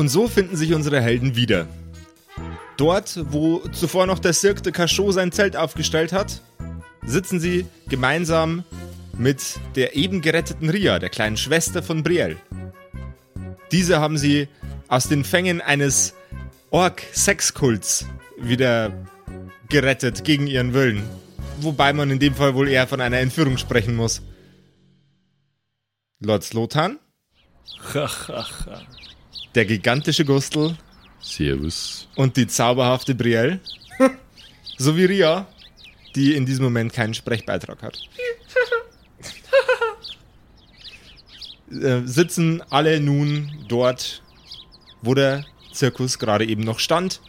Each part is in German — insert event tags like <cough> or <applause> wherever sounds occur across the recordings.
Und so finden sich unsere Helden wieder. Dort, wo zuvor noch der Cirque de Cachot sein Zelt aufgestellt hat, sitzen sie gemeinsam mit der eben geretteten Ria, der kleinen Schwester von Brielle. Diese haben sie aus den Fängen eines Ork-Sexkults wieder gerettet gegen ihren Willen. Wobei man in dem Fall wohl eher von einer Entführung sprechen muss. Lord Slotan, der gigantische Gustel Servus. und die zauberhafte Brielle, <laughs> sowie Ria, die in diesem Moment keinen Sprechbeitrag hat. <laughs> äh, sitzen alle nun dort, wo der Zirkus gerade eben noch stand.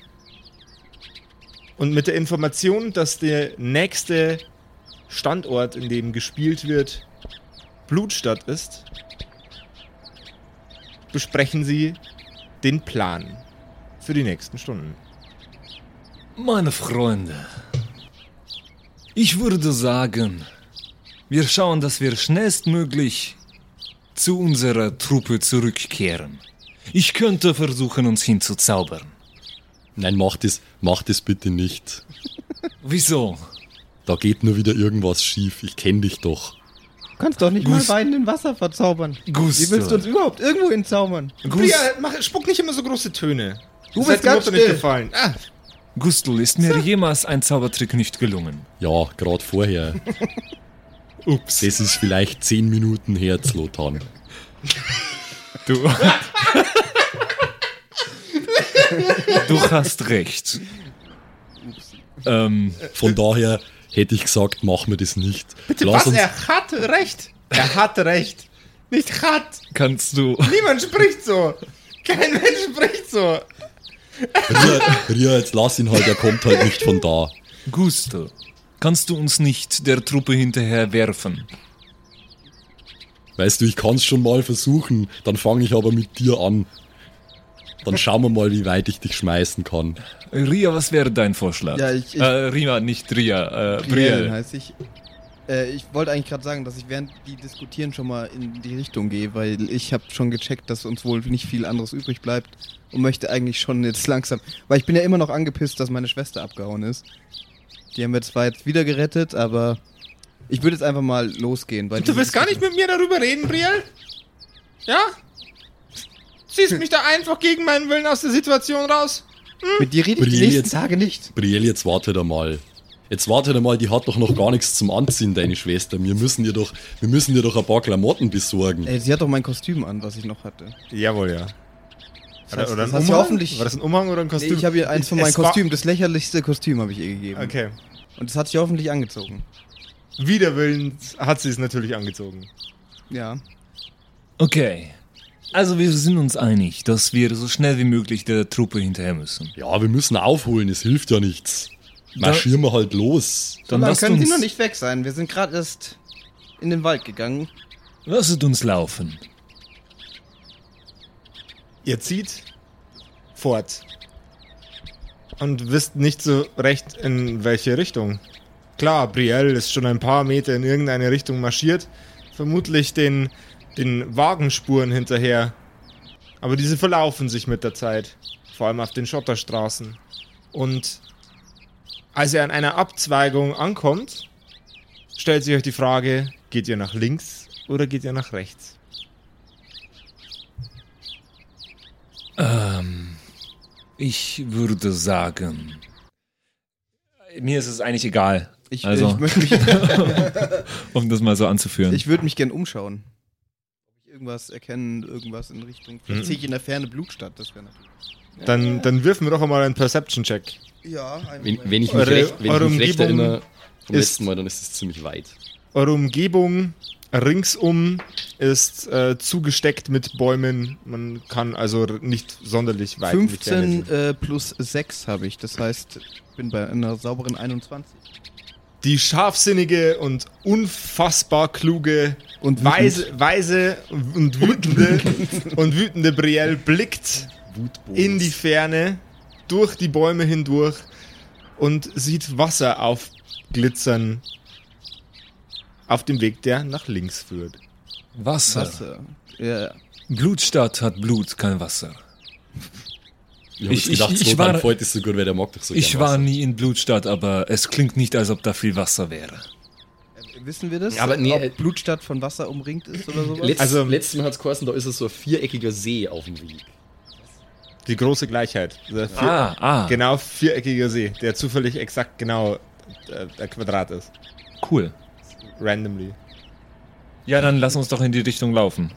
Und mit der Information, dass der nächste Standort, in dem gespielt wird, Blutstadt ist, besprechen sie den Plan für die nächsten Stunden. Meine Freunde, ich würde sagen, wir schauen, dass wir schnellstmöglich zu unserer Truppe zurückkehren. Ich könnte versuchen, uns hinzuzaubern. Nein, mach das, mach das bitte nicht. Wieso? Da geht nur wieder irgendwas schief. Ich kenn dich doch. Du kannst doch nicht Gus- mal Wein in Wasser verzaubern. Gusto. Wie willst du uns überhaupt irgendwo hinzaubern? Bria, mach, spuck nicht immer so große Töne. Du bist ganz Mutter nicht still. gefallen. Ah, Gustl, ist mir jemals ein Zaubertrick nicht gelungen? Ja, gerade vorher. <laughs> Ups. Das ist vielleicht zehn Minuten her, Zlotan. Du. <laughs> du hast recht. Ähm, Von daher hätte ich gesagt, mach mir das nicht. Lass was? Er hat recht. Er hat recht. Nicht hat. kannst du. Niemand spricht so. Kein Mensch spricht so. Ria, Ria, jetzt lass ihn halt, er kommt halt nicht von da. Gusto, kannst du uns nicht der Truppe hinterher werfen? Weißt du, ich kann's schon mal versuchen, dann fange ich aber mit dir an. Dann schauen wir mal, wie weit ich dich schmeißen kann. Ria, was wäre dein Vorschlag? Ja, ich- ich- äh, Ria, nicht Ria, äh, Brielle Brielle. heißt ich. Äh, ich wollte eigentlich gerade sagen, dass ich während die diskutieren schon mal in die Richtung gehe, weil ich habe schon gecheckt, dass uns wohl nicht viel anderes übrig bleibt und möchte eigentlich schon jetzt langsam, weil ich bin ja immer noch angepisst, dass meine Schwester abgehauen ist. Die haben wir zwar jetzt wieder gerettet, aber ich würde jetzt einfach mal losgehen. Weil Du willst gar nicht mit mir darüber reden, Brielle? Ja? Ziehst mich da einfach gegen meinen Willen aus der Situation raus? Mit dir rede ich die Brielle nächsten jetzt- Tage nicht. Brielle, jetzt warte da mal. Jetzt warte da mal, die hat doch noch gar nichts zum Anziehen, deine Schwester. Wir müssen ihr doch, wir müssen ihr doch ein paar Klamotten besorgen. Ey, sie hat doch mein Kostüm an, was ich noch hatte. Jawohl, ja. Das heißt, oder das du Umhang? hoffentlich- War das ein Umhang oder ein Nee, Kostüm? ich habe ihr eins von war- Kostümen, das lächerlichste Kostüm habe ich ihr gegeben. Okay. Und das hat sie hoffentlich angezogen. Wider Willen hat sie es natürlich angezogen. Ja. Okay. Also wir sind uns einig, dass wir so schnell wie möglich der Truppe hinterher müssen. Ja, wir müssen aufholen, es hilft ja nichts. Marschieren wir halt los. So Dann lasst können uns, sie noch nicht weg sein. Wir sind gerade erst in den Wald gegangen. lasst uns laufen. Ihr zieht fort. Und wisst nicht so recht, in welche Richtung. Klar, Brielle ist schon ein paar Meter in irgendeine Richtung marschiert. Vermutlich den, den Wagenspuren hinterher. Aber diese verlaufen sich mit der Zeit. Vor allem auf den Schotterstraßen. Und als ihr an einer Abzweigung ankommt, stellt sich euch die Frage, geht ihr nach links oder geht ihr nach rechts? Ich würde sagen, mir ist es eigentlich egal. Ich, also, ich möchte mich, <laughs> um das mal so anzuführen. ich würde mich gern umschauen. Ich irgendwas erkennen, irgendwas in Richtung. Vielleicht Mhm. sehe ich in der Ferne Blutstadt, das wäre natürlich. Dann, dann wirfen wir doch einmal einen Perception-Check. Ja, ein Wenn, wenn ich mich Eure- recht, wenn ich eure mich recht Umgebung erinnere vom ist- letzten Mal, dann ist es ziemlich weit. Eure Umgebung ringsum ist äh, zugesteckt mit Bäumen. Man kann also nicht sonderlich weit. in die Ferne 15 sehen. äh, plus 6 habe ich. Das heißt, ich bin bei einer sauberen 21. Die scharfsinnige und unfassbar kluge Und weise, weise und wütende <laughs> und wütende Brielle blickt in die Ferne durch die Bäume hindurch und sieht Wasser aufglitzern auf dem Weg, der nach links führt. Wasser. Wasser. Ja. Blutstadt hat Blut, kein Wasser. Ich Ich- gedacht, ich- ich Slotan war- ist so gut, weil der mag doch so Ich war nie in Blutstadt, aber es klingt nicht, als ob da viel Wasser wäre. Wissen wir das? Ja, aber nee, Ob äh, Blutstadt von Wasser umringt ist oder sowas? Letzt, Also- letztes Mal hat es geheißen, da ist es so ein viereckiger See auf dem Weg. Die große Gleichheit. Vier, Ah, ah, Genau viereckiger See, der zufällig exakt genau äh, der Quadrat ist. cool. Randomly. Ja, dann lass uns doch in die Richtung laufen.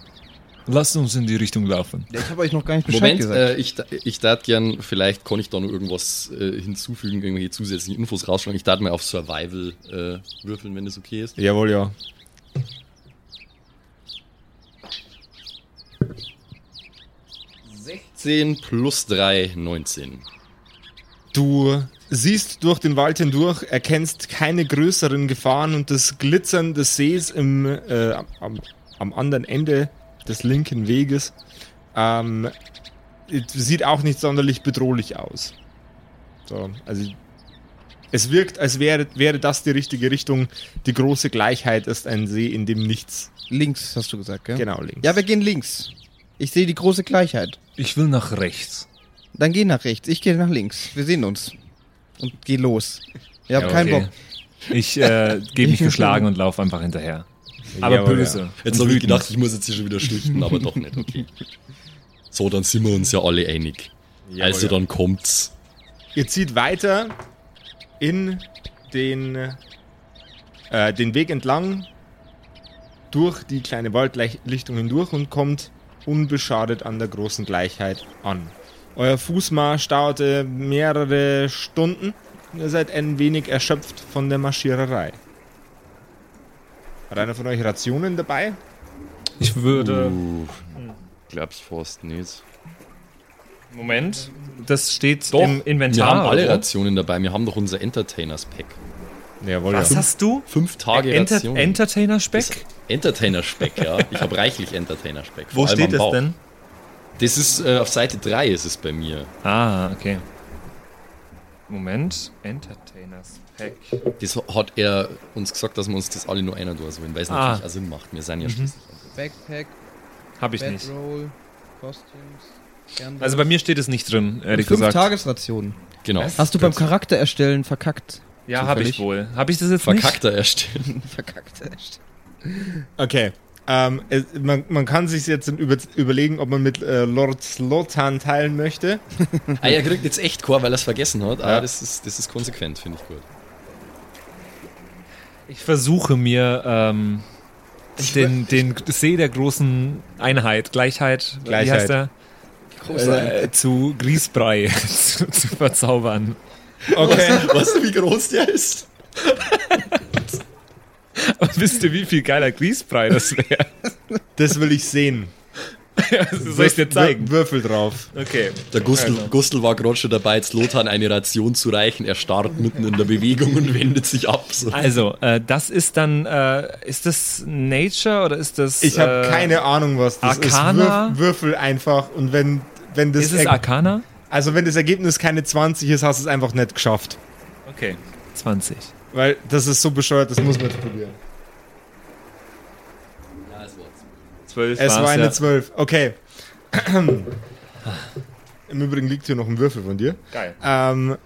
Lass uns in die Richtung laufen. Ich habe euch noch gar nicht Bescheid Moment, gesagt. äh, ich, ich darf gern, vielleicht kann ich da noch irgendwas äh, hinzufügen, irgendwelche zusätzlichen Infos rausschlagen. Ich darf mal auf Survival äh, würfeln, wenn das okay ist. Jawohl, ja. Plus 3, 19. Du siehst durch den Wald hindurch, erkennst keine größeren Gefahren und das Glitzern des Sees im, äh, am, am anderen Ende des linken Weges ähm, sieht auch nicht sonderlich bedrohlich aus. So, also es wirkt, als wäre, wäre das die richtige Richtung. Die große Gleichheit ist ein See, in dem nichts. links, hast du gesagt, gell? Genau links. Ja, wir gehen links. Ich sehe die große Gleichheit. Ich will nach rechts. Dann geh nach rechts, ich gehe nach links. Wir sehen uns. Und geh los. Ich habe Ja, keinen okay. Bock. Ich äh, gebe mich <laughs> geschlagen und laufe einfach hinterher. Aber Jawohl, böse. ja. Jetzt habe ich gedacht, ich muss jetzt hier schon wieder schlichten, aber doch nicht, okay. So, dann sind wir uns ja alle einig. Jawohl, also dann kommt's. Ihr zieht weiter in den, äh, den Weg entlang durch die kleine Waldlichtung hindurch und kommt unbeschadet an der großen Gleichheit an. Euer Fußmarsch dauerte mehrere Stunden. Ihr seid ein wenig erschöpft von der Marschiererei. Hat einer von euch Rationen dabei? Ich würde. Uh, glaub's fast nicht. Moment. Das steht Doch, im Inventar. wir haben alle oder? Rationen dabei. Wir haben doch unser Entertainers-Pack. Jawohl, Was ja. hast du? Fünf Tage Enter Rationen. Entertainer-Speck? Entertainer-Speck, ja. Ich habe reichlich Entertainer-Speck. Wo steht das denn? Das ist äh, auf Seite 3 ist es bei mir. Ah, okay. Moment. Entertainers-Pack. Das hat er uns gesagt, dass wir uns das alle nur einer tun sollen, weil es Ah. natürlich auch Sinn macht. Wir sind ja schließlich. Backpack, Habe ich nicht. Bedroll, Costumes. Also bei mir steht es nicht drin, ehrlich Fünf gesagt. Tagesrationen. Genau. Was? Hast du beim Charakter erstellen verkackt? Ja, habe ich wohl. Habe ich das jetzt Verkackter erstellen. <laughs> Verkackt erstellen. Okay. Ähm, es, man, man kann sich jetzt über, überlegen, ob man mit äh, Lord Slotan teilen möchte. ah, er kriegt jetzt echt Chor, weil er es vergessen hat. Ah, Ja. das ist, das ist konsequent, finde ich gut. Ich versuche mir ähm, den, den See der großen Einheit, Gleichheit, wie Gleichheit. heißt der? Äh, zu Grießbrei <laughs> zu, zu verzaubern. Okay. Weißt du, wie groß der ist? <laughs> Wisst ihr, wie viel geiler Grießbrei das wäre? Das will ich sehen. <laughs> Soll ich dir zeigen? Wür- Würfel drauf. Okay. Der Gustl, Also. Gustl war gerade schon dabei, jetzt Lothar eine Ration zu reichen. Er starrt mitten in der Bewegung und wendet sich ab. So. Also, äh, das ist dann, äh, ist das Nature oder ist das. Ich habe äh, keine Ahnung, was das Arcana? ist. Würf, Würfel einfach und wenn, wenn das Ist es Arcana? also wenn das Ergebnis keine 20 ist, hast du es einfach nicht geschafft. Okay. 20. Weil das ist so bescheuert, das muss man jetzt probieren. 12 Es war eine ja. 12. Okay. <clears throat> Im Übrigen liegt hier noch ein Würfel von dir. Geil. Ähm,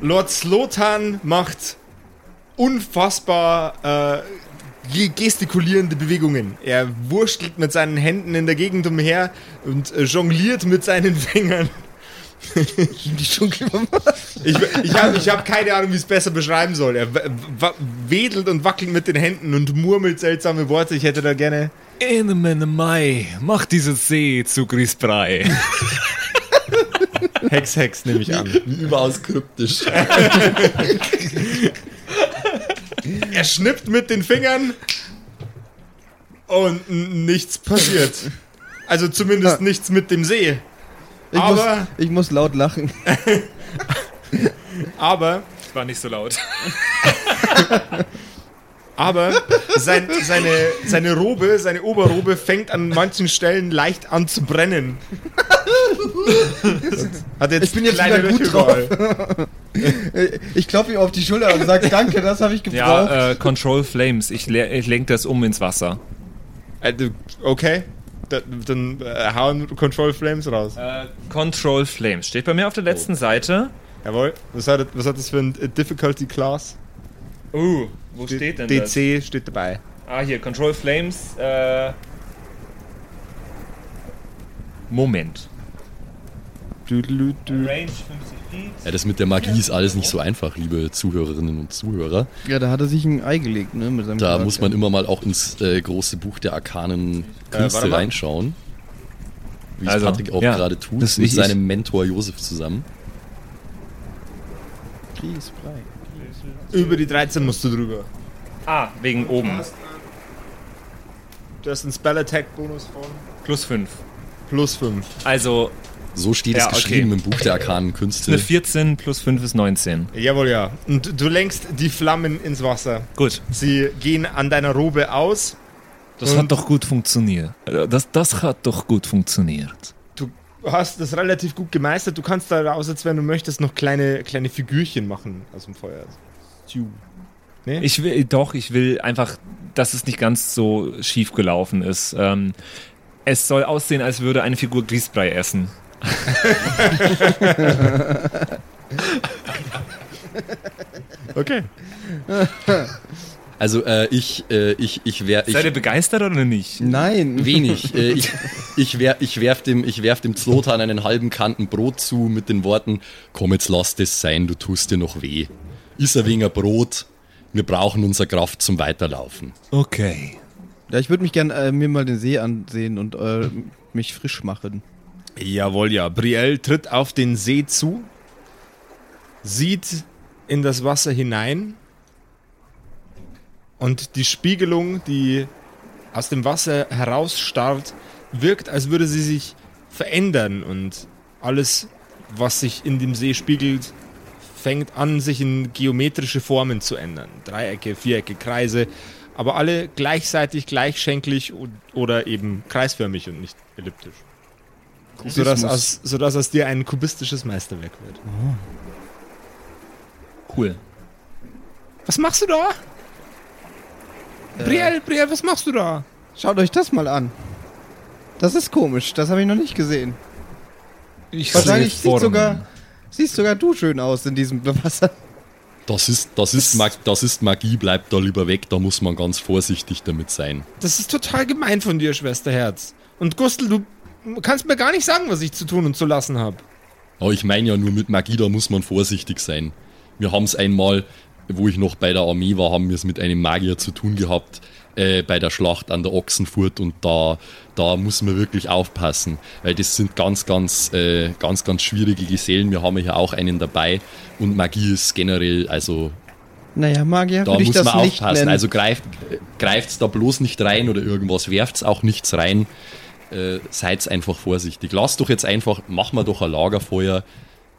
Lord Slotan macht unfassbar äh, ge- gestikulierende Bewegungen. Er wurschtelt mit seinen Händen in der Gegend umher und äh, jongliert mit seinen <laughs> Fingern. <laughs> Die Dschungel Ich, ich habe ich hab keine Ahnung, wie ich es besser beschreiben soll. Er wedelt und wackelt mit den Händen und murmelt seltsame Worte. Ich hätte da gerne. In Menne Mai, mach dieses See zu Grießbrei. <laughs> Hex, Hex, nehme ich an. Wie überaus kryptisch. <laughs> Er schnippt mit den Fingern und nichts passiert. Also zumindest nichts mit dem See. Ich, Aber- muss, ich muss laut lachen. <laughs> Aber, War nicht so laut. <laughs> aber sein, seine, seine Robe, seine Oberrobe fängt an manchen Stellen leicht an zu brennen. <laughs> Hat jetzt Ich bin jetzt kleine wieder gut Löcher drauf. überall. Ich klopfe ihm auf die Schulter und sage, danke, das habe ich gebraucht. Ja, äh, Control Flames. Ich, ich lenke das um ins Wasser. Äh, Okay. Da- Dann äh, hauen Control Flames raus. Äh, Control Flames steht bei mir auf der letzten Seite. Jawohl. Was hat, was hat das für ein äh, Difficulty Class? Uh, wo steht denn das? DC steht dabei. Ah, hier, Control Flames. Äh, Moment. Düdelü, dü. Range 50 Feet. Ja, das mit der Magie ist alles nicht so einfach, liebe Zuhörerinnen und Zuhörer. Ja, da hat er sich ein Ei gelegt, ne? Mit seinem Da Charakter. muss man immer mal auch ins äh, große Buch der arkanen Künste warte mal. reinschauen. Wie es Also, Patrick auch ja, gerade tut, das- mit ich- seinem Mentor Josef zusammen. Über die 13 musst du drüber. Ah, wegen oben. Du hast einen Spell Attack Bonus von Plus 5. plus 5. Also So steht Ja, es okay. geschrieben im Buch der arkanen Künste. eine 14 plus 5 ist 19. Jawohl, ja. Und du lenkst die Flammen ins Wasser. Gut. Sie gehen an deiner Robe aus. Das hat doch gut funktioniert. Das, das hat doch gut funktioniert. Du hast das relativ gut gemeistert. Du kannst daraus, als wenn du möchtest, noch kleine, kleine Figürchen machen aus dem Feuer. Stew. Nee? Ich will, doch, ich will einfach, dass es nicht ganz so schief gelaufen ist. Ähm, es soll aussehen, als würde eine Figur Grießbrei essen. <laughs> okay. Also äh, ich, äh, ich, ich wäre ich, Seid ihr begeistert oder nicht? Nein. wenig. <laughs> Äh, ich ich, wär, ich werf dem, ich werf dem Zlotan einen halben Kanten Brot zu mit den Worten: Komm, jetzt lass das sein, du tust dir noch weh. Iss ein wenig Brot. Wir brauchen unsere Kraft zum Weiterlaufen. Okay. Ja, ich würde mich gern äh, mir mal den See ansehen und äh, mich frisch machen. Jawohl, ja. Brielle tritt auf den See zu, sieht in das Wasser hinein und die Spiegelung, die aus dem Wasser herausstarrt, wirkt, als würde sie sich verändern und alles, was sich in dem See spiegelt, fängt an, sich in geometrische Formen zu ändern. Dreiecke, Vierecke, Kreise, aber alle gleichzeitig gleichschenklig o- oder eben kreisförmig und nicht elliptisch. Sodass aus, sodass aus dir ein kubistisches Meisterwerk wird. Cool. Was machst du da? Brielle, Brielle, was machst du da? Schaut euch das mal an. Das ist komisch, das habe ich noch nicht gesehen. Ich Wahrscheinlich sehe sieht sogar, siehst sogar du schön aus in diesem Wasser. Das ist, das, ist Mag, das ist Magie, bleibt da lieber weg, da muss man ganz vorsichtig damit sein. Das ist total gemein von dir, Schwesterherz. Und Gustl, du kannst mir gar nicht sagen, was ich zu tun und zu lassen habe. Aber ich meine ja nur mit Magie, da muss man vorsichtig sein. Wir haben es einmal, wo ich noch bei der Armee war, haben wir es mit einem Magier zu tun gehabt, äh, bei der Schlacht an der Ochsenfurt und da, da muss man wirklich aufpassen, weil das sind ganz, ganz, äh, ganz, ganz schwierige Gesellen. Wir haben ja auch einen dabei und Magie ist generell, also Naja, Magier da muss das man nicht aufpassen. Also greift, greift's da bloß nicht rein oder irgendwas, werft's auch nichts rein. Äh, seid's einfach vorsichtig. Lasst doch jetzt einfach, machen wir doch ein Lagerfeuer,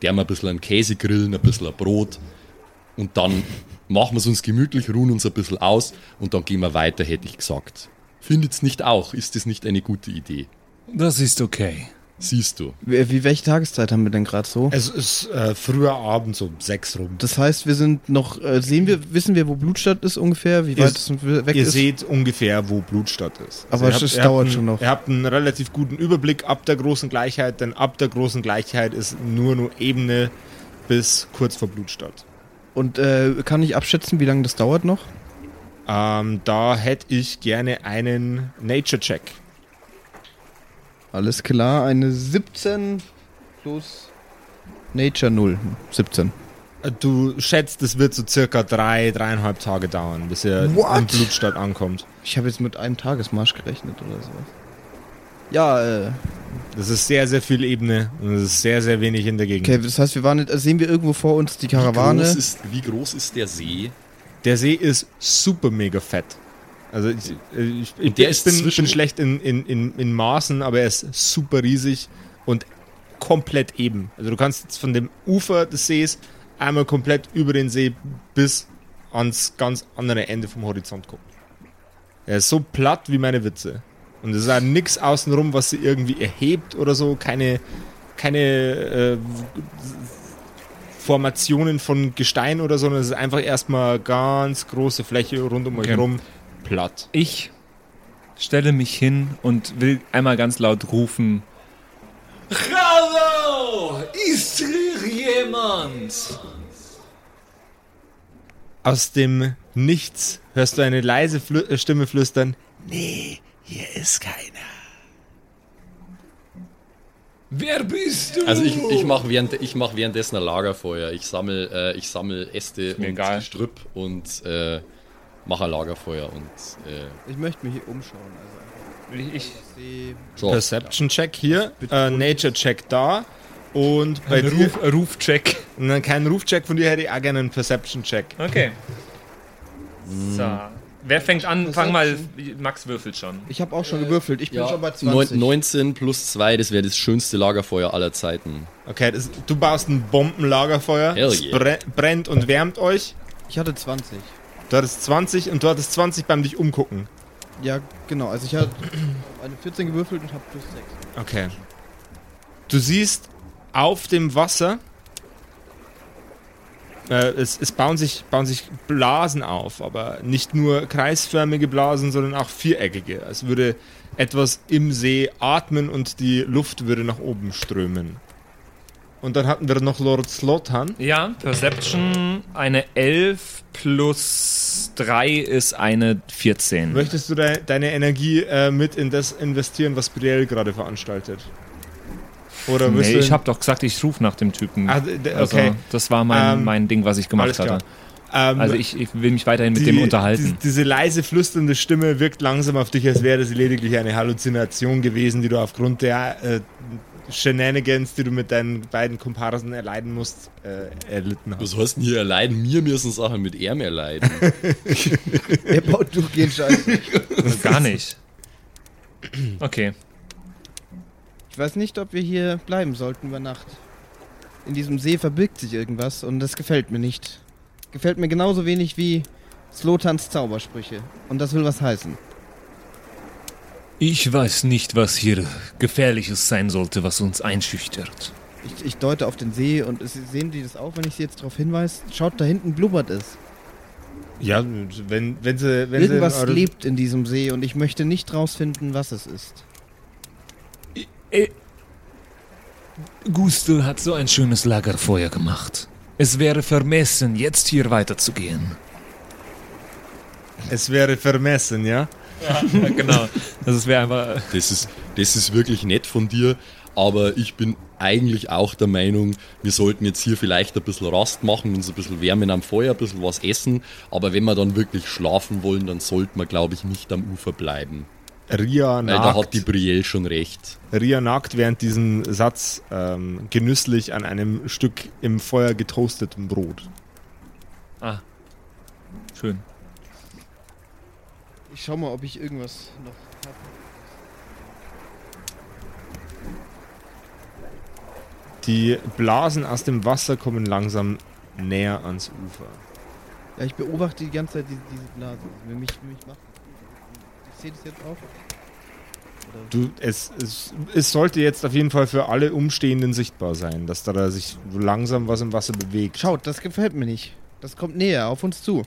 der mal ein bisschen einen Käse grillen, ein bisschen ein Brot und dann machen wir es uns gemütlich, ruhen uns ein bisschen aus und dann gehen wir weiter, hätte ich gesagt. Findet's nicht auch? Ist das nicht eine gute Idee? Das ist okay. Siehst du. wie, wie, welche Tageszeit haben wir denn gerade so? Es ist äh, früher Abend, so um sechs rum. Das heißt, wir sind noch, äh, sehen wir, wissen wir, wo Blutstadt ist ungefähr? Wie Ihr- weit es weg Ihr ist? seht ungefähr, wo Blutstadt ist. Aber ihr es habt- ihr dauert einen, schon noch. Ihr habt einen relativ guten Überblick ab der großen Gleichheit, denn ab der großen Gleichheit ist nur nur Ebene bis kurz vor Blutstadt. Und äh, kann ich abschätzen, wie lange das dauert noch? Ähm, da hätte ich gerne einen Nature-Check. Alles klar, eine 17 plus Nature 0. 17. Äh, Du schätzt, es wird so circa drei, dreieinhalb Tage dauern, bis ihr What? an Blutstadt ankommt. Ich habe jetzt mit einem Tagesmarsch gerechnet oder sowas. Ja, äh, Das ist sehr, sehr viel Ebene und es ist sehr, sehr wenig in der Gegend. okay, das heißt, wir waren jetzt, also sehen wir irgendwo vor uns die Wie groß, Karawane. ist, wie groß ist der See? Der See ist super mega fett. Also ich, ich, ich, der ich ist bin, bin schlecht in, in, in, in Maßen, aber er ist super riesig und komplett eben. Also du kannst jetzt von dem Ufer des Sees einmal komplett über den See bis ans ganz andere Ende vom Horizont gucken. Er ist so platt wie meine Witze. Und es ist auch nix außenrum, was sie irgendwie erhebt oder so. Keine, keine äh, Formationen von Gestein oder so, sondern es ist einfach erstmal ganz große Fläche rund um euch Okay. herum platt. Ich stelle mich hin und will einmal ganz laut rufen. Hallo! Ist hier jemand? Aus dem Nichts hörst du eine leise Flü äh, Stimme flüstern. Nee, hier ist keiner. Wer bist du? Also ich, ich mache während, ich mach währenddessen ein Lagerfeuer. Ich sammle äh, ich sammel Äste und egal. Gestrüpp und äh, mache ein Lagerfeuer und äh, Ich möchte mich hier umschauen. Also ich, ich sehe. so. Perception Check hier, äh, Nature Check da. Und bei dir, Ruf, Rufcheck. na, kein Rufcheck von dir hätte ich auch gerne einen Perception Check. Okay. So. Wer fängt an? Fang mal. Max würfelt schon. Ich habe auch schon gewürfelt. Ich bin Ja, schon bei neun- 20. 19 plus 2, das wäre das schönste Lagerfeuer aller Zeiten. Okay, das, du baust ein Bombenlagerfeuer, es yeah. bre brennt und wärmt euch. Ich hatte 20. Du hattest 20 und du hattest 20 beim dich umgucken. Ja, genau. Also ich habe eine 14 gewürfelt und habe plus 6. Okay. Du siehst auf dem Wasser, äh, es, es bauen, sich, bauen sich Blasen auf, aber nicht nur kreisförmige Blasen, sondern auch viereckige. Es würde etwas im See atmen und die Luft würde nach oben strömen. Und dann hatten wir noch Lord Slothan. Ja, Perception eine 11 plus 3 ist eine 14. Möchtest du de deine Energie äh, mit in das investieren, was Brielle gerade veranstaltet? Oder Nee, du ich habe doch gesagt, ich rufe nach dem Typen. Ah, d- Also, okay. das war mein, Ähm, mein Ding, was ich gemacht hatte. Ähm, Also ich, ich will mich weiterhin mit die- dem unterhalten. Die, diese leise flüsternde Stimme wirkt langsam auf dich, als wäre sie lediglich eine Halluzination gewesen, die du aufgrund der äh, Shenanigans, die du mit deinen beiden Komparsen erleiden musst, äh, erlitten hast. Was heißt denn hier erleiden? Wir müssen Sachen mit ihm erleiden. <laughs> Er baut durchgehend Scheiße. <laughs> Gar nicht. Okay. Ich weiß nicht, ob wir hier bleiben sollten über Nacht. In diesem See verbirgt sich irgendwas und das gefällt mir nicht. Gefällt mir genauso wenig wie Slotans Zaubersprüche. Und das will was heißen. Ich weiß nicht, was hier Gefährliches sein sollte, was uns einschüchtert. Ich, ich deute auf den See und es, sehen die das auch, wenn ich sie jetzt darauf hinweise? Schaut, da hinten blubbert es. Ja, wenn, wenn sie. Wenn Irgendwas sie lebt in diesem See und ich möchte nicht rausfinden, was es ist. Gustel hat so ein schönes Lagerfeuer gemacht. Es wäre vermessen, jetzt hier weiterzugehen. Es wäre vermessen, ja? Ja, genau. Also es wäre einfach. Das ist, das ist wirklich nett von dir, aber ich bin eigentlich auch der Meinung, wir sollten jetzt hier vielleicht ein bisschen Rast machen, uns ein bisschen wärmen am Feuer, ein bisschen was essen, aber wenn wir dann wirklich schlafen wollen, dann sollten wir, glaube ich, nicht am Ufer bleiben. Ria Weil da hat nagt, die Brielle schon recht. Ria nagt während diesem Satz ähm, genüsslich an einem Stück im Feuer getoastetem Brot. Ah. Schön. Ich schau mal, ob ich irgendwas noch habe. Die Blasen aus dem Wasser kommen langsam näher ans Ufer. Ja, ich beobachte die ganze Zeit diese, diese Blase. Will mich, will mich machen. Ich sehe das jetzt auch. Oder Du, es, es, es sollte jetzt auf jeden Fall für alle Umstehenden sichtbar sein, dass da, da sich langsam was im Wasser bewegt. Schaut, das gefällt mir nicht. Das kommt näher, auf uns zu.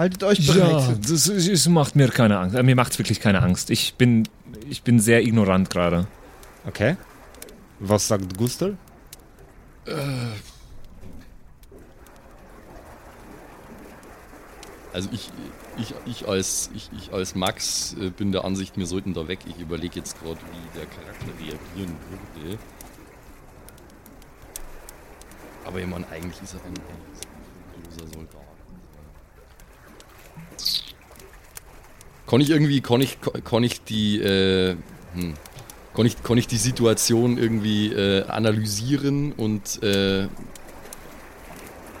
Haltet euch bereit. Ja, das, es macht mir keine Angst. Äh, Mir macht es wirklich keine Angst. Ich bin, ich bin sehr ignorant gerade. Okay. Was sagt Gustl? Also ich, ich, ich, als, ich, ich als Max äh, bin der Ansicht, wir sollten da weg. Ich überlege jetzt gerade, wie der Charakter reagieren würde. Aber ich meine, eigentlich ist er ein, ein loser Soldat. Kann ich irgendwie, kann ich, kann ich die, äh, hm, kann ich, kann ich die Situation irgendwie äh, analysieren und äh,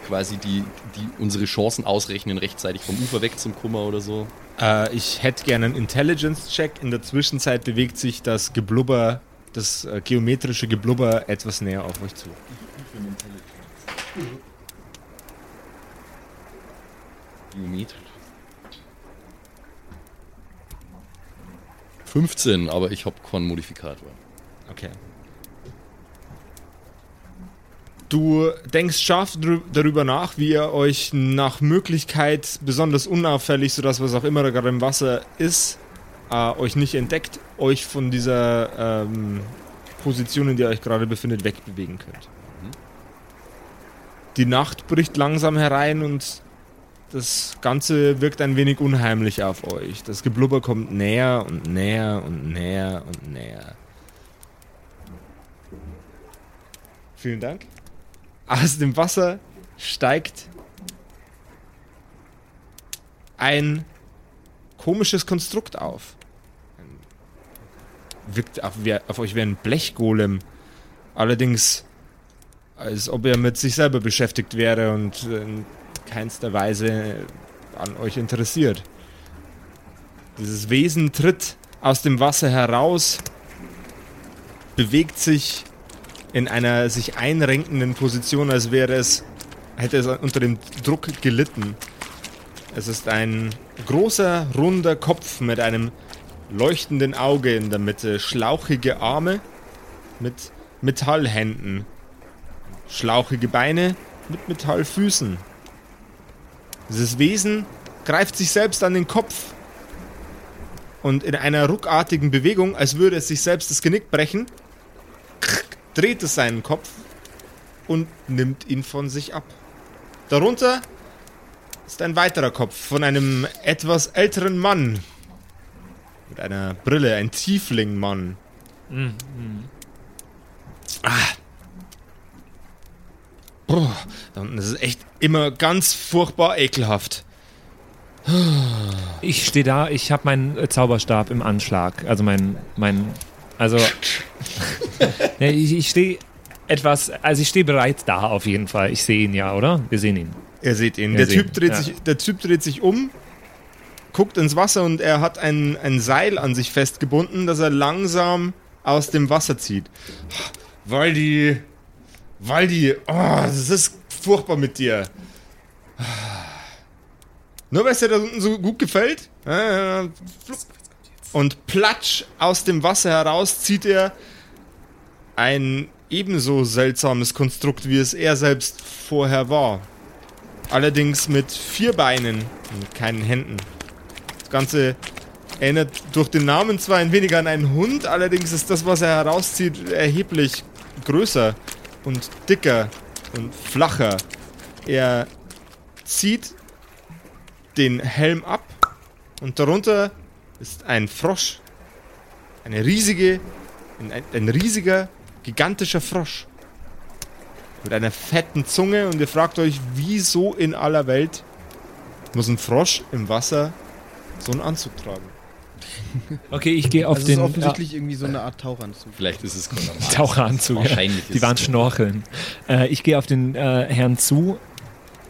quasi die, die unsere Chancen ausrechnen, rechtzeitig vom Ufer weg zum Kummer oder so. Äh, ich hätte gerne einen Intelligence-Check. In der Zwischenzeit bewegt sich das Geblubber, das äh, geometrische Geblubber etwas näher auf euch zu. Geometrisch. 15, aber ich habe keinen Modifikator. Okay. Du denkst scharf darüber nach, wie ihr euch nach Möglichkeit besonders unauffällig, sodass was auch immer da gerade im Wasser ist, äh, euch nicht entdeckt, euch von dieser ähm, Position, in der ihr euch gerade befindet, wegbewegen könnt. Die Nacht bricht langsam herein und das Ganze wirkt ein wenig unheimlich auf euch. Das Geblubber kommt näher und näher und näher und näher. Vielen Dank. Aus dem Wasser steigt ein komisches Konstrukt auf. Wirkt auf, auf euch wie ein Blechgolem. Allerdings, als ob er mit sich selber beschäftigt wäre und in keinster Weise an euch interessiert. Dieses Wesen tritt aus dem Wasser heraus, bewegt sich in einer sich einrenkenden Position, als wäre es, hätte es unter dem Druck gelitten. Es ist ein großer, runder Kopf mit einem leuchtenden Auge in der Mitte, schlauchige Arme mit Metallhänden, schlauchige Beine mit Metallfüßen. Dieses Wesen greift sich selbst an den Kopf und in einer ruckartigen Bewegung, als würde es sich selbst das Genick brechen, dreht es seinen Kopf und nimmt ihn von sich ab. Darunter ist ein weiterer Kopf von einem etwas älteren Mann. Mit einer Brille, ein Tiefling-Mann. Ah. Boah, da unten ist es echt immer ganz furchtbar ekelhaft. Ich stehe da, ich habe meinen äh, Zauberstab im Anschlag. Also mein, mein, also, <laughs> ich, ich stehe etwas, also ich stehe bereit da auf jeden Fall. Ich sehe ihn ja, oder? Wir sehen ihn. Ihr seht ihn. Der sehen typ, dreht ja. sich, der typ dreht sich um, guckt ins Wasser und er hat ein, ein Seil an sich festgebunden, das er langsam aus dem Wasser zieht. Weil die. Weil die. Oh, das ist furchtbar mit dir. Nur weil es dir da unten so gut gefällt. äh. Und platsch aus dem Wasser heraus zieht er ein ebenso seltsames Konstrukt, wie es er selbst vorher war. Allerdings mit vier Beinen und keinen Händen. Das Ganze erinnert durch den Namen zwar ein wenig an einen Hund, allerdings ist das, was er herauszieht, erheblich größer und dicker und flacher. Er zieht den Helm ab und darunter ist ein Frosch. Eine riesige, ein, ein riesiger, gigantischer Frosch. Mit einer fetten Zunge und ihr fragt euch, wieso in aller Welt muss ein Frosch im Wasser so einen Anzug tragen? <laughs> Okay, ich gehe auf Also es ist den offensichtlich irgendwie so eine Art Taucheranzug. Vielleicht ist es ja, <laughs> Taucheranzug. ja. Wahrscheinlich ist Die waren schnorcheln. Äh, ich gehe auf den äh, Herrn zu,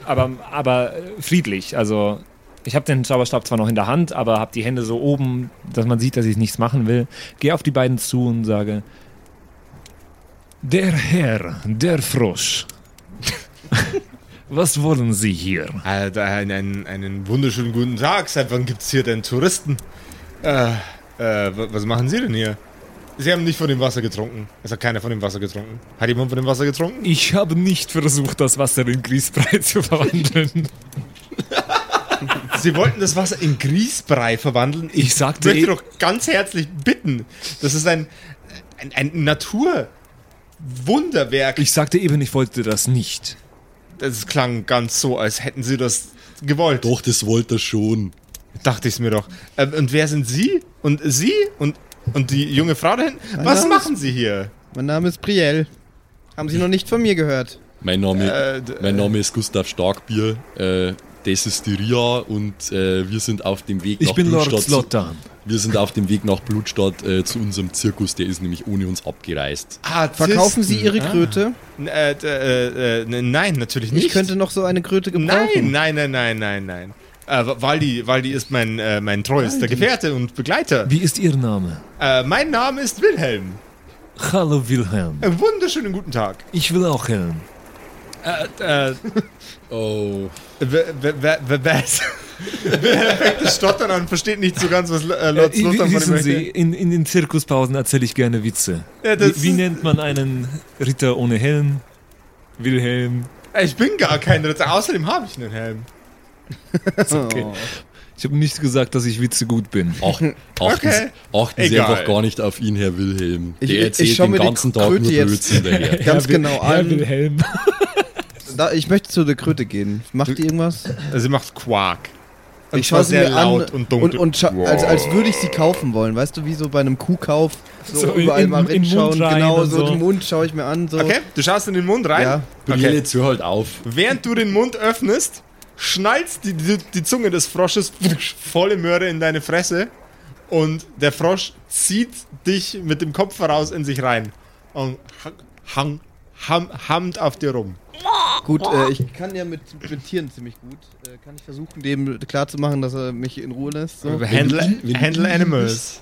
aber, aber äh, friedlich. Also ich habe den Zauberstab zwar noch in der Hand, aber habe die Hände so oben, dass man sieht, dass ich nichts machen will. Gehe auf die beiden zu und sage: Der Herr, der Frosch. <laughs> Was wollen Sie hier? Einen, einen wunderschönen guten Tag. Seit wann gibt es hier denn Touristen? Äh, äh, wa- was machen Sie denn hier? Sie haben nicht von dem Wasser getrunken. Es hat keiner von dem Wasser getrunken. Hat jemand von dem Wasser getrunken? Ich habe nicht versucht, das Wasser in Grießbrei zu verwandeln. Sie wollten das Wasser in Grießbrei verwandeln. Ich Ich sagte möchte eh- doch ganz herzlich bitten. Das ist ein, ein, ein Naturwunderwerk. Ich sagte eben, ich wollte das nicht. Das klang ganz so, als hätten Sie das gewollt. Doch, das wollte er schon. Dachte ich mir doch. Ähm, und wer sind Sie? Und Sie? Und, und die junge Frau da hinten? Mein Was Name machen Sie hier? Mein Name ist Brielle. Haben Sie noch nicht von mir gehört? Mein Name, Äh, mein Name ist Gustav Starkbier. Äh, das ist die Ria und äh, wir sind auf dem Weg Ich nach bin Lord Blutstadt. zu- Slotan. Wir sind auf dem Weg nach Blutstadt äh, zu unserem Zirkus. Der ist nämlich ohne uns abgereist. Verkaufen Sie Ihre Ah. Kröte? Äh, äh, äh, n- nein, natürlich nicht. Ich könnte noch so eine Kröte gebrauchen. Nein, nein, nein, nein, nein, nein. Äh, Waldi, Waldi ist mein, äh, mein treuester Gefährte und Begleiter. Wie ist Ihr Name? Äh, mein Name ist Wilhelm. Hallo Wilhelm. Einen wunderschönen guten Tag. Ich will auch Helm. Äh, Oh. wer, wer ist... <laughs> Wilhelm fängt das Stottern an und versteht nicht so ganz, was äh, Lord Äh, Slotan von ihm. Sie, in, in den Zirkuspausen erzähle ich gerne Witze. Ja, wie, wie nennt man einen Ritter ohne Helm? Wilhelm. Ich bin gar kein Ritter, außerdem habe ich einen Helm. <laughs> Okay. Ich habe nicht gesagt, dass ich Witze gut bin. Ach, achten, Okay. Sie, achten Sie Egal. einfach gar nicht auf ihn, Herr Wilhelm. Ich- Der ich- erzählt ich schau den mir die ganzen Tag nur Kröte jetzt- Blödsinn daher. <laughs> Ganz Herr genau Herr allen. Wilhelm. <laughs> Da, ich möchte zu der Kröte gehen. Macht die irgendwas? Sie macht Quark. Und ich schaue sie sehr mir an laut und dunkel. und, und scha- als, als würde ich sie kaufen wollen. Weißt du, wie so bei einem Kuhkauf so, So überall in- mal reinschauen. rein Genau, und so, so. den Mund schaue ich mir an. So. okay, du schaust in den Mund rein. Ja. Okay. jetzt hör halt auf. Während du den Mund öffnest, schnallst die, die, die Zunge des Frosches volle Möhre in deine Fresse und der Frosch zieht dich mit dem Kopf voraus in sich rein und hang, ham, hammt auf dir rum. Gut, äh, ich kann ja mit, mit Tieren ziemlich gut. Äh, kann ich versuchen, dem klarzumachen, dass er mich in Ruhe lässt? So? Ja, Handle, handle Animals.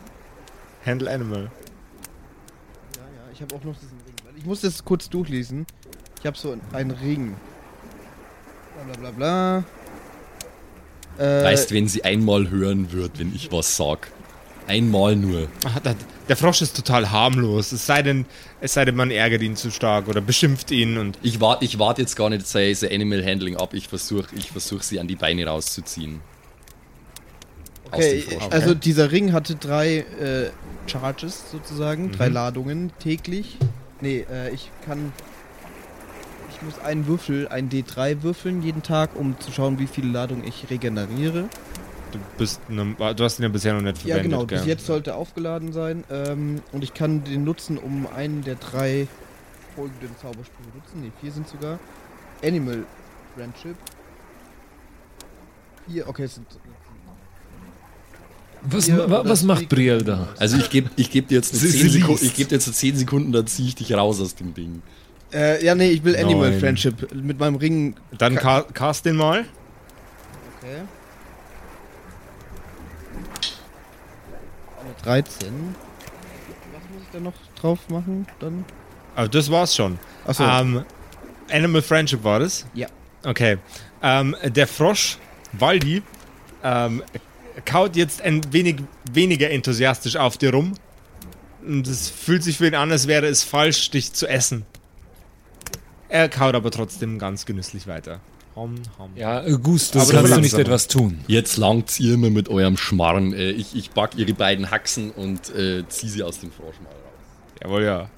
Handle Animal. ja, ich habe auch noch diesen Ring. Ich muss das kurz durchlesen. Ich habe so einen Ring. Bla bla bla bla. Äh, Weißt, wenn sie einmal hören wird, wenn ich was sag. Einmal nur. Ah, da- Der Frosch ist total harmlos. Es sei denn, es sei denn, man ärgert ihn zu stark oder beschimpft ihn und Ich warte ich wart jetzt gar nicht sein sein Animal Handling ab. Ich versuche ich versuch, sie an die Beine rauszuziehen. Aus Okay, dem Frosch. also dieser Ring hatte drei äh, Charges sozusagen, drei Mhm. Ladungen täglich. Nee, äh, ich kann. Ich muss einen Würfel, einen D3 würfeln jeden Tag, um zu schauen, wie viele Ladungen ich regeneriere. du bist, ne, du hast ihn ja bisher noch nicht Ja, verwendet. genau, bis gell? jetzt sollte aufgeladen sein. Ähm, und ich kann den nutzen, um einen der drei folgenden Zaubersprüche nutzen. Ne, vier sind sogar. Animal Friendship. Vier, okay, es sind. Was, Vier wa, was macht Brielle da? Also ich gebe ich geb dir jetzt nur <laughs> Sie- 10 sie Sekunden, ich geb dir jetzt nur 10 Sekunden, dann ziehe ich dich raus aus dem Ding. Äh, ja, nee, ich will Animal Neun. Friendship mit meinem Ring. Dann ca cast den mal. Okay. Eine 13. Was muss ich da noch drauf machen? Dann. Aber das war's schon. Achso. Ähm, Animal Friendship war das? Ja. Okay. Ähm, der Frosch, Waldi, ähm, kaut jetzt ein wenig weniger enthusiastisch auf dir rum. Und es fühlt sich für ihn an, als wäre es falsch, dich zu essen. Er kaut aber trotzdem ganz genüsslich weiter. Hom, hom. Ja, Augustus, Aber kannst du nicht etwas tun? Jetzt langt ihr immer mit eurem Schmarrn. Äh, ich, ich back ihre beiden Haxen und äh, ziehe sie aus dem Frosch mal raus. Jawohl, ja.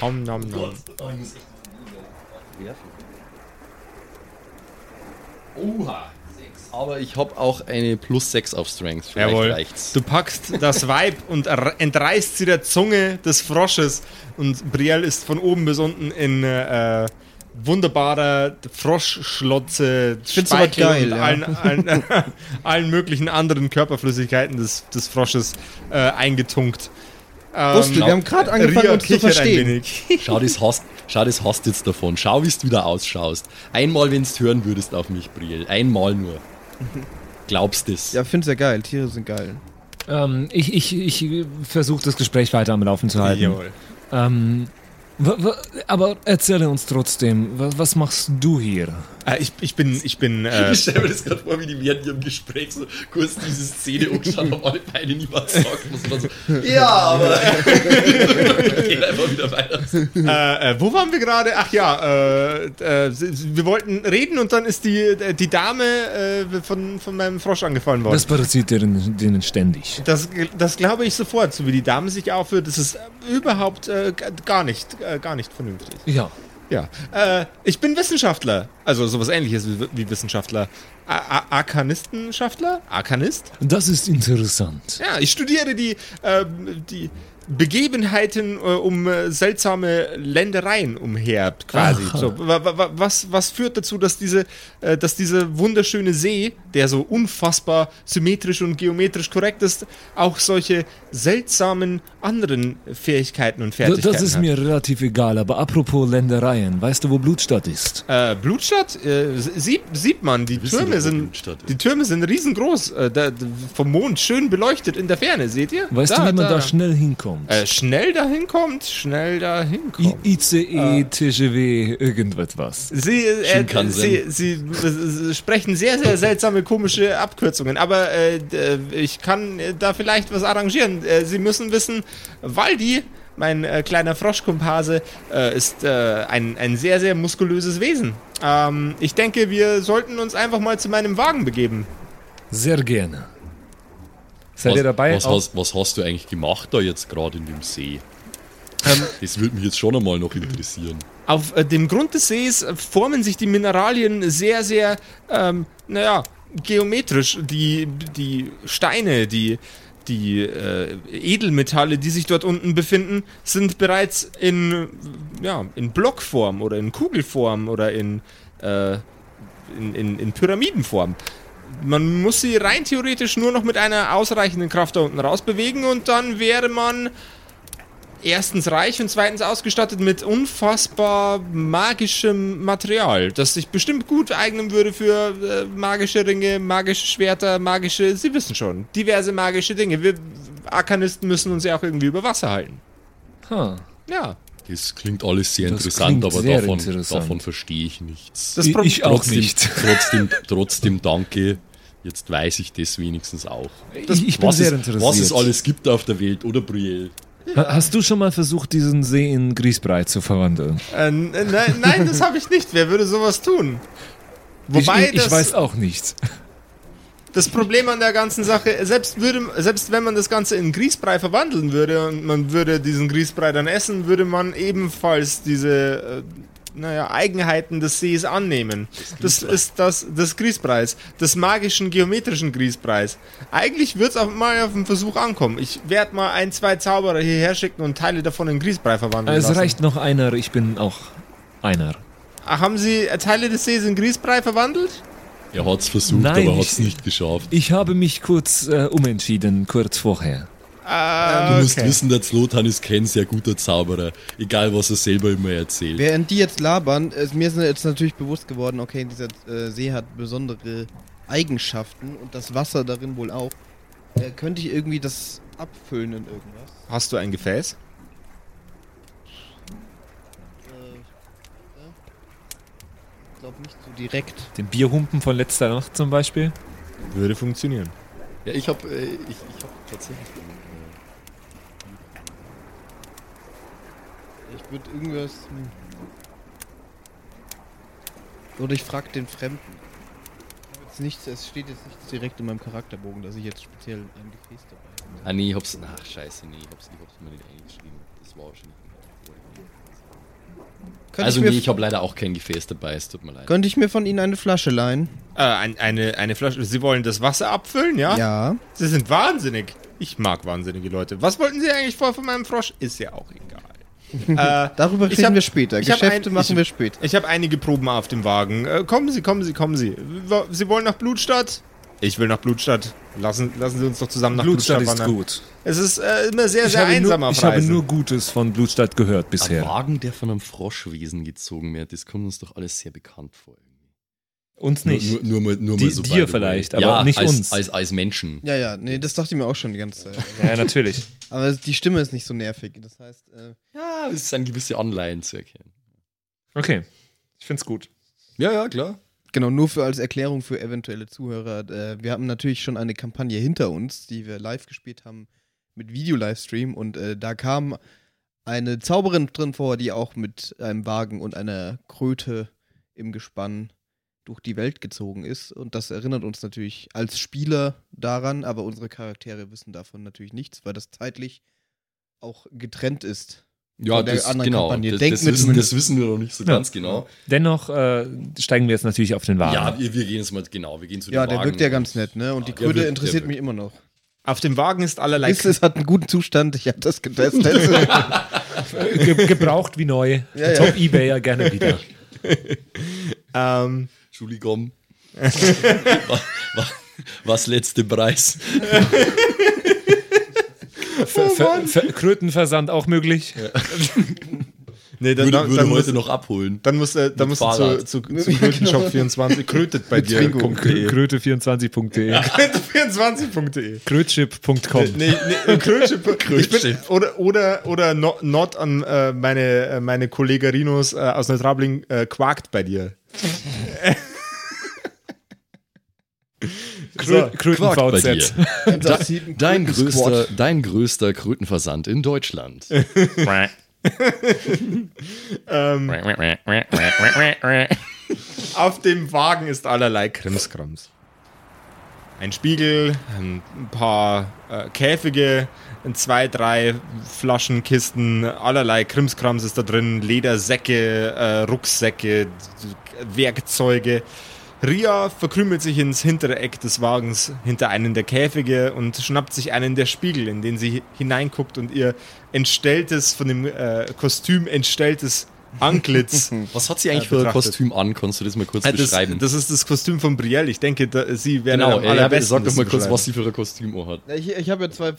Hom, nom, nom. Oha. Aber ich habe auch eine plus 6 auf Strength. Vielleicht Jawohl. reicht's. Du packst das Weib und entreißt sie der Zunge des Frosches und Brielle ist von oben bis unten in äh, wunderbarer Froschschlotze, Speichel geil, und ja. allen, allen, <laughs> allen möglichen anderen Körperflüssigkeiten des, des Frosches äh, eingetunkt. Ähm, Wusste, wir haben gerade angefangen, Ria uns zu verstehen. wenig. Schau, das hast, schau, das hast jetzt davon. Schau, wie du wieder ausschaust. Einmal, wenn du hören würdest auf mich, Briel. Einmal nur. Glaubst es? Ja, find's ja geil. Tiere sind geil. Ähm, ich ich, ich versuche das Gespräch weiter am Laufen zu halten. Jawohl. Ähm, wa, wa, aber erzähle uns trotzdem, wa, was machst du hier? Äh, ich, ich bin, ich bin, <laughs> äh, Ich stelle mir das gerade vor, wie die während ihrem Gespräch so kurz diese Szene angeschaut haben, alle beide niemand sagt. Muss man so, ja, aber. <laughs> Geht einfach wieder weiter. Äh, äh, wo waren wir gerade? Ach ja, äh, äh, wir wollten reden und dann ist die, die Dame äh, von, von meinem Frosch angefallen worden. Das passiert denen, denen ständig. Das, das glaube ich sofort. So wie die Dame sich aufführt, das ist überhaupt äh, gar nicht, äh, gar nicht vernünftig. Ja. Ja. Äh, ich bin Wissenschaftler. Also sowas ähnliches wie, wie Wissenschaftler. Arkanistenschaftler? Arkanist? Das ist interessant. Ja, ich studiere die, äh, die Begebenheiten äh, um äh, seltsame Ländereien umher, quasi. So, wa, wa, was, was führt dazu, dass diese, äh, dass dieser wunderschöne See, der so unfassbar symmetrisch und geometrisch korrekt ist, auch solche seltsamen anderen Fähigkeiten und Da- Fertigkeiten Das ist hat? mir relativ egal, aber apropos Ländereien, weißt du, wo Blutstadt ist? Äh, Blutstadt? Äh, sieht, sieht man, die wissen Türme sind. Die Türme sind riesengroß. Äh, da, vom Mond schön beleuchtet in der Ferne, seht ihr? Weißt du, wie man da, schnell hinkommt? Äh, schnell dahin kommt, schnell dahin I kommt. ICE, TGW, irgendetwas. Sie, äh, sie, sie, äh, sprechen sehr, sehr seltsame, komische Abkürzungen, aber äh, äh, ich kann äh, da vielleicht was arrangieren. Äh, sie müssen wissen, Waldi mein äh, kleiner Froschkumpase, äh, ist äh, ein, ein sehr, sehr muskulöses Wesen. Ähm, ich denke, wir sollten uns einfach mal zu meinem Wagen begeben. Sehr gerne. Seid Was, ihr dabei? was, hast, was hast du eigentlich gemacht da jetzt gerade in dem See? Ähm, Das würde mich jetzt schon einmal noch interessieren. Auf äh, dem Grund des Sees formen sich die Mineralien sehr, sehr, ähm, naja, geometrisch. Die, die Steine, die, die äh, Edelmetalle, die sich dort unten befinden, sind bereits in, ja, in Blockform oder in Kugelform oder in, äh, in, in, in Pyramidenform. Man muss sie rein theoretisch nur noch mit einer ausreichenden Kraft da unten rausbewegen und dann wäre man erstens reich und zweitens ausgestattet mit unfassbar magischem Material, das sich bestimmt gut eignen würde für äh, magische Ringe, magische Schwerter, magische, Sie wissen schon, diverse magische Dinge. Wir Arkanisten müssen uns ja auch irgendwie über Wasser halten. Huh. Ja. Das klingt alles sehr Das interessant, aber sehr davon, interessant. davon verstehe ich nichts. Das Ich, ich auch trotzdem, nicht. <laughs> Trotzdem, trotzdem danke. Jetzt weiß ich das wenigstens auch. ich, ich bin was, sehr es, interessiert. was es alles gibt auf der Welt, oder Brielle? Ha- Hast du schon mal versucht, diesen See in Grießbrei zu verwandeln? Äh, n- nein, nein, das habe ich nicht. Wer würde sowas tun? Wobei ich, ich, das, weiß auch nicht. das Problem an der ganzen Sache, selbst, würde, selbst wenn man das Ganze in Grießbrei verwandeln würde und man würde diesen Grießbrei dann essen, würde man ebenfalls diese, äh, naja, Eigenheiten des Sees annehmen. Das ist das des Grießbreis, des magischen geometrischen Grießbreis. Eigentlich wird es auch mal auf den Versuch ankommen. Ich werde mal ein, zwei Zauberer hierher schicken und Teile davon in Grießbrei verwandeln Es lassen. reicht noch einer, ich bin auch einer. Ach, haben Sie äh, Teile des Sees in Grießbrei verwandelt? Er hat es versucht, Nein, aber hat es ich- nicht geschafft. Ich habe mich kurz äh, umentschieden, kurz vorher. Ah, Du musst wissen, der Zlotan ist kein sehr guter Zauberer. Egal, was er selber immer erzählt. Während die jetzt labern, ist mir ist jetzt natürlich bewusst geworden, okay, dieser äh, See hat besondere Eigenschaften und das Wasser darin wohl auch. Äh, könnte ich irgendwie das abfüllen in irgendwas? Hast du ein Gefäß? Ich glaube nicht so direkt. Den Bierhumpen von letzter Nacht zum Beispiel. Würde funktionieren. Ja, ich habe äh, ich, ich hab tatsächlich. Ich würde irgendwas. Hm. Oder ich frag den Fremden. Jetzt nichts, es steht jetzt nichts direkt in meinem Charakterbogen, dass ich jetzt speziell ein Gefäß dabei habe. Ah, nee, ich hab's. Ach, scheiße, nee, ich hab's, ich hab's mir nicht eingeschrieben. Das war wahrscheinlich. Könnte Also, nee, ich habe leider auch kein Gefäß dabei, es tut mir leid. könnte ich mir von Ihnen eine Flasche leihen? Äh, ein, eine, eine Flasche. Sie wollen das Wasser abfüllen, ja? Ja. Sie sind wahnsinnig. Ich mag wahnsinnige Leute. Was wollten Sie eigentlich vor von meinem Frosch? Ist ja auch egal. Äh, <laughs> Darüber Ich reden hab- wir später. Geschäfte ein- machen ich- wir später. ich habe einige Proben auf dem Wagen. Äh, kommen Sie, kommen Sie, kommen Sie. Sie wollen nach Blutstadt? Ich will nach Blutstadt. Lassen, lassen Sie uns doch zusammen nach Blutstadt, Blutstadt ist wandern. gut. Es ist äh, immer sehr, Ich sehr einsam nur, auf ich habe nur Gutes von Blutstadt gehört Ein bisher. Wagen, der von einem Froschwesen gezogen wird, das kommt uns doch alles sehr bekannt vor. Uns nicht. Nur, nur, nur, nur Die- mal so dir vielleicht, aber ja, nicht als, uns. Als, als Menschen. Ja, ja, nee, das dachte ich mir auch schon die ganze Zeit. <laughs> Ja, natürlich. Aber die Stimme ist nicht so nervig. Das heißt, äh, Ja, es sind gewisse Anleihen zu erkennen. Okay. Ich find's gut. Ja, ja, klar. genau, nur für als Erklärung für eventuelle Zuhörer. Äh, wir haben natürlich schon eine Kampagne hinter uns, die wir live gespielt haben mit Video-Livestream und äh, da kam eine Zauberin drin vor, die auch mit einem Wagen und einer Kröte im Gespann durch die Welt gezogen ist. Und das erinnert uns natürlich als Spieler daran, aber unsere Charaktere wissen davon natürlich nichts, weil das zeitlich auch getrennt ist. Ja, das, anderen genau. Kampagne. Das, Denken das, wissen, das wissen wir noch nicht so Ja. ganz genau. Dennoch äh, steigen wir jetzt natürlich auf den Wagen. Ja, wir, wir gehen jetzt mal genau. Wir gehen zu Ja, dem der Wagen wirkt ja ganz nett, ne? Und die Kröte wirkt- interessiert mich immer noch. auf dem Wagen ist allerlei. Ist, es hat einen guten Zustand, ich habe das getestet. Ge gebraucht wie neu. Ja, ja. Top Ebayer gerne wieder. <laughs> ähm, Entschuldigung. was, <laughs> was, was letzte Preis? <laughs> Ver Ver Ver Krötenversand auch möglich. <laughs> nee, dann, Würde, dann, würde dann, heute musst, noch abholen. dann musst, du- dann musst du zu, zu, zu Krötenshop24 krötet bei dir. Twingo. .de. Kröte24.de. Kröte24.de. Krötschip.com. Nee, nee, Krötschip. ich bin, Krötschip. oder oder, oder not, not an äh, meine, äh, meine Kollegarinos äh, aus Neutrabling äh, quakt bei dir. Bei dir. Kröten-VZ. Dein, Kröten- größter, dein größter Krötenversand in Deutschland. <laughs> Ähm, auf dem Wagen ist allerlei Krimskrams. Ein Spiegel, ein paar äh, Käfige, ein zwei, drei Flaschenkisten, allerlei Krimskrams ist da drin, Ledersäcke, äh, Rucksäcke, Werkzeuge. Ria verkrümelt sich ins hintere Eck des Wagens hinter einen der Käfige und schnappt sich einen der Spiegel, in den sie hineinguckt und ihr entstelltes, von dem äh, Kostüm entstelltes Antlitz <laughs> Was hat sie eigentlich Ja, für ein. Kostüm an? Kannst du das mal kurz Äh, Das, beschreiben? das ist das Kostüm von Brielle. Ich denke, da, sie wäre genau, am aber allerbesten. sag doch das mal kurz, was sie für ein Kostüm hat. Ja, Ich, ich habe ja zwei,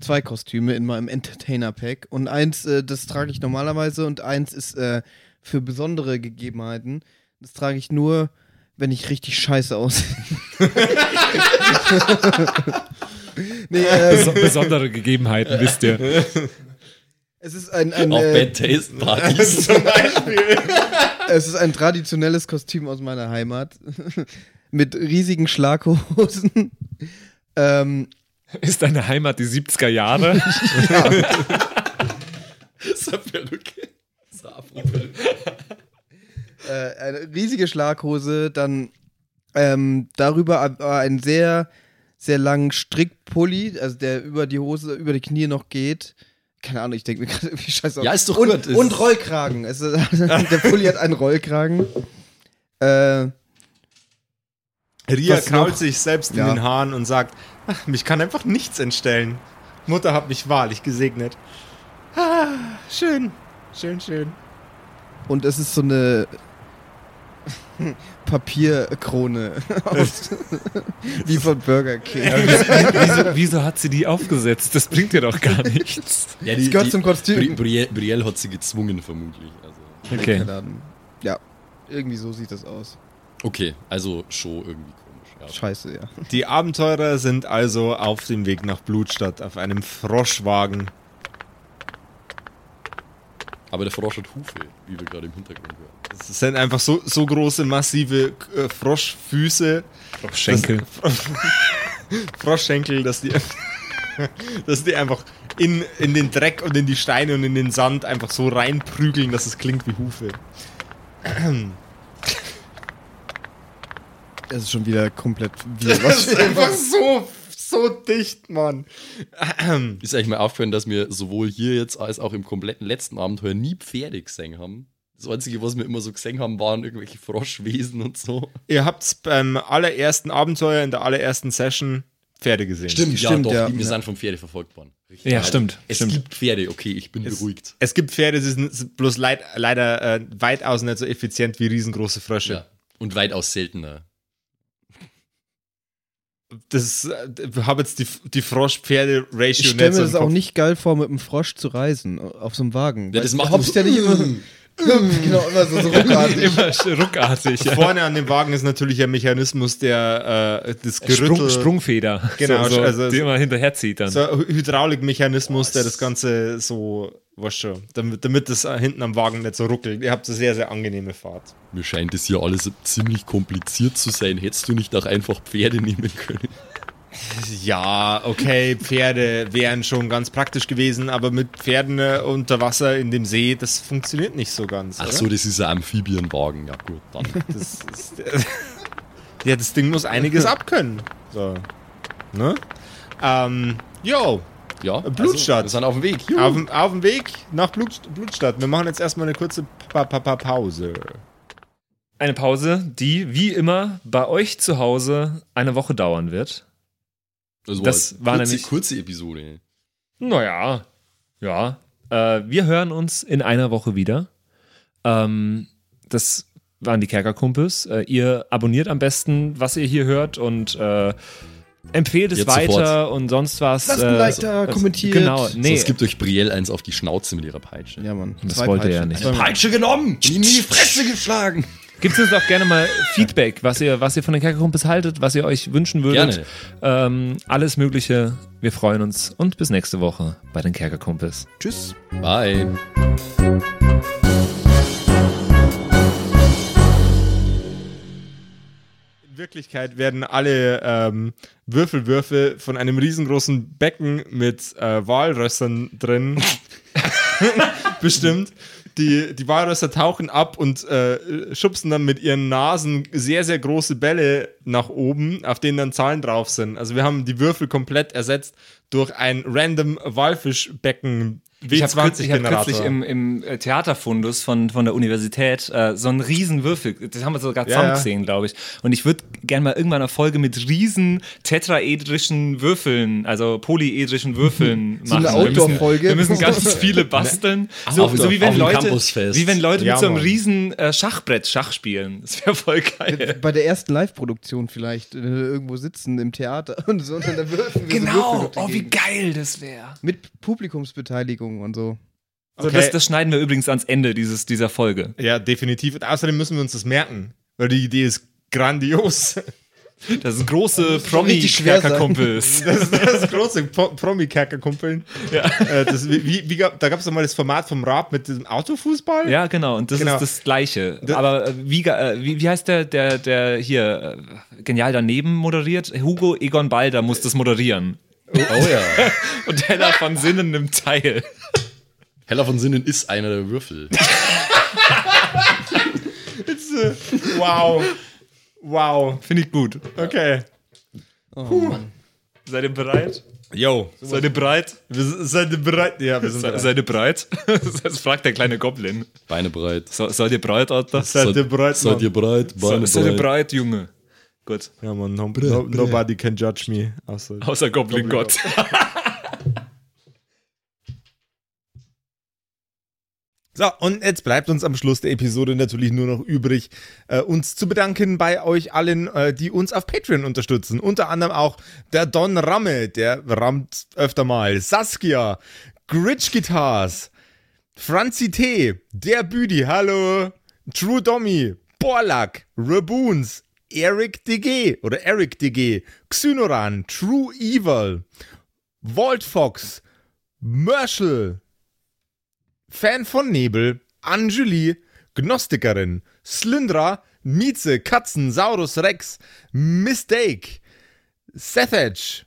zwei Kostüme in meinem Entertainer-Pack und eins, äh, das trage ich normalerweise und eins ist äh, für besondere Gegebenheiten. Das trage ich nur, wenn ich richtig scheiße aussehe. <laughs> nee, äh, Beso besondere Gegebenheiten, wisst ihr. es ist ein, ein, Auf äh, Bad Taste Partys. <laughs> Zum Beispiel. es ist ein traditionelles Kostüm aus meiner Heimat <laughs> mit riesigen Schlaghosen. ähm, Ist deine Heimat die 70er Jahre? so eine Perücke. Äh, eine riesige Schlaghose, dann ähm, darüber aber einen sehr, sehr langen Strickpulli, also der über die Hose, über die Knie noch geht. Keine Ahnung, ich denke mir <laughs> gerade irgendwie scheiße aus. Ja, ist doch und, gut. Und Rollkragen. Es <laughs> der Pulli hat einen Rollkragen. Äh, Ria noch? sich selbst Ja. in den Haaren und sagt, "Ach, mich kann einfach nichts entstellen. Mutter hat mich wahrlich gesegnet. Ah, schön, schön, schön. und es ist so eine Papierkrone <laughs> aus, wie von Burger King. wieso, wieso hat sie die aufgesetzt? Das bringt dir doch gar nichts. Ja, Das gehört zum Kostüm. Bri Brielle, hat sie gezwungen, vermutlich. Also. Okay. Ja, irgendwie so sieht das aus. Okay, also schon irgendwie komisch. Ja. Scheiße, ja. Die Abenteurer sind also auf dem Weg nach Blutstadt auf einem Froschwagen. Aber der Frosch hat Hufe, wie wir gerade im Hintergrund hören. Das sind einfach so, so große, massive äh, Froschfüße, Schenkel. Froschschenkel, dass die, <laughs> <laughs> dass die einfach in, in den Dreck und in die Steine und in den Sand einfach so reinprügeln, dass es klingt wie Hufe. Es ist schon wieder komplett <laughs> wir. Das ist einfach so, so dicht, Mann. Ist eigentlich mal aufgefallen, dass wir sowohl hier jetzt als auch im kompletten letzten Abenteuer nie Pferde gesehen haben. Das Einzige, was wir immer so gesehen haben, waren irgendwelche Froschwesen und so. Ihr habt beim allerersten Abenteuer in der allerersten Session Pferde gesehen. ja, stimmt, doch, ja. wir Ja. sind vom Pferde verfolgt worden. Richtig. Ja, stimmt, Es stimmt. gibt Pferde, okay, ich bin Es- beruhigt. Es gibt Pferde, die sind bloß leid, leider äh, weitaus nicht so effizient wie riesengroße Frösche. Ja. Und weitaus seltener. Das äh, habe jetzt die, die Frosch-Pferde-Ratio Ich stelle mir das auch nicht geil vor, mit einem Frosch zu reisen, auf so einem Wagen. Ja, das macht du hoppst ja nicht <clears throat> immer. Genau, immer so, so ruckartig. <laughs> Immer ruckartig. Ja. Vorne an dem Wagen ist natürlich ein Mechanismus, der äh, das Gerüttel, Sprung, Sprungfeder. <laughs> Genau, so, so, also- die immer hinterherzieht dann. so ein Hydraulikmechanismus, der das Ganze so, was schon, damit, damit das hinten am Wagen nicht so ruckelt. Ihr habt eine sehr, sehr angenehme Fahrt. Mir scheint das hier alles ziemlich kompliziert zu sein. Hättest du nicht auch einfach Pferde nehmen können? Ja, okay, Pferde wären schon ganz praktisch gewesen, aber mit Pferden äh, unter Wasser in dem See, das funktioniert nicht so ganz. Ach oder? so, das ist ein Amphibienwagen. Ja gut, dann. <laughs> Das ist, <laughs> ja, das Ding muss einiges abkönnen. So. Ne? Ähm, yo, Ja, Blutstadt. Also, wir sind auf dem Weg. Juhu. auf, dem- auf dem Weg nach Blut, Blutstadt. Wir machen jetzt erstmal eine kurze pa pa pa Pause. Eine Pause, die wie immer bei euch zu Hause eine Woche dauern wird. Das das war kurze, nämlich- kurze Episode. Naja, ja. Äh, wir hören uns in einer Woche wieder. Ähm, das waren die Kerkerkumpels. Äh, ihr abonniert am besten, was ihr hier hört und äh, empfehlt es Jetzt weiter sofort. und sonst was. Lasst ein äh, Like da, kommentiert. Genau, Nee. Sonst gibt euch Brielle eins auf die Schnauze mit ihrer Peitsche. Ja, Mann. Das Zwei wollte er Peitschen. nicht. Peitsche genommen! In die Fresse geschlagen! Gibt es uns auch gerne mal Feedback, was ihr, was ihr von den Kerkerkumpels haltet, was ihr euch wünschen würdet. Gerne. Ähm, alles Mögliche. Wir freuen uns und bis nächste Woche bei den Kerkerkumpels. Tschüss. Bye. In Wirklichkeit werden alle ähm, Würfelwürfe von einem riesengroßen Becken mit äh, Walrössern drin <laughs> <laughs> bestimmt. Die, die Walrösser tauchen ab und äh, schubsen dann mit ihren Nasen sehr, sehr große Bälle nach oben, auf denen dann Zahlen drauf sind. Also wir haben die Würfel komplett ersetzt durch ein random Walfischbecken Ich habe kürzlich, ich hab W20-Generator. kürzlich im, im äh, Theaterfundus von, von der Universität äh, so einen riesen Würfel, das haben wir sogar zusammen ja. gesehen, glaube ich. Und ich würde gerne mal irgendwann eine Folge mit riesen tetraedrischen Würfeln, also polyedrischen Würfeln <laughs> So machen. eine Wir müssen- Outdoor-Folge. Wir müssen ganz <laughs> viele basteln. So, Auf- so wie wenn Leute, wie wenn Leute Ja, mit so einem riesen äh, Schachbrett Schach spielen. Das wäre voll geil. Bei der ersten Live-Produktion vielleicht äh, irgendwo sitzen im Theater und so und dann würfeln wir so Würfel Genau, durch die oh wie geil das wäre. Mit Publikumsbeteiligung und so. So, Okay. das, das schneiden wir übrigens ans Ende dieses, dieser Folge. Ja, definitiv. Und außerdem müssen wir uns das merken, weil die Idee ist grandios. <laughs> Das sind große. Promi-Kerkerkumpels. <laughs> Das ist das große Pro Promi-Kerker-Kumpeln. Ja. Äh, das, wie, wie, da gab es doch mal das Format vom Raab mit diesem Autofußball. Ja, genau. Und das Genau. ist das Gleiche. Das- Aber äh, wie, äh, wie, wie heißt der, der, der hier äh, genial daneben moderiert? Hugo Egon Balder muss das moderieren. Oh ja. <laughs> Und Heller von Sinnen nimmt teil. Heller von Sinnen ist einer der Würfel. Wow. Wow. Finde ich gut. Okay. Seid ihr bereit? Yo. Seid ihr bereit? Seid ihr bereit? Ja, wir sind Se, bereit. seid ihr bereit? <laughs> Das fragt der kleine Goblin. Beine breit. So, seid ihr bereit, Alter? Seid ihr bereit, Seid Mann? ihr bereit? Beine Se, seid ihr breit. bereit, Junge? Gut. Ja, man, no, no, nobody can judge me. Außer Außer Goblin Gott. <laughs> So, und jetzt bleibt uns am Schluss der Episode natürlich nur noch übrig, äh, uns zu bedanken bei euch allen, äh, die uns auf Patreon unterstützen. Unter anderem auch der Don Ramme, der rammt öfter mal, Saskia, Gritch Guitars, Franzi T, der Büdi, hallo, True Dommy, Borlak, Raboons, Eric DG oder Eric DG, Xynoran, True Evil, Walt Fox, Merschel, Fan von Nebel, Anjuli, Gnostikerin, Slyndra, Mieze, Katzen, Saurus Rex, Mistake, Sethage,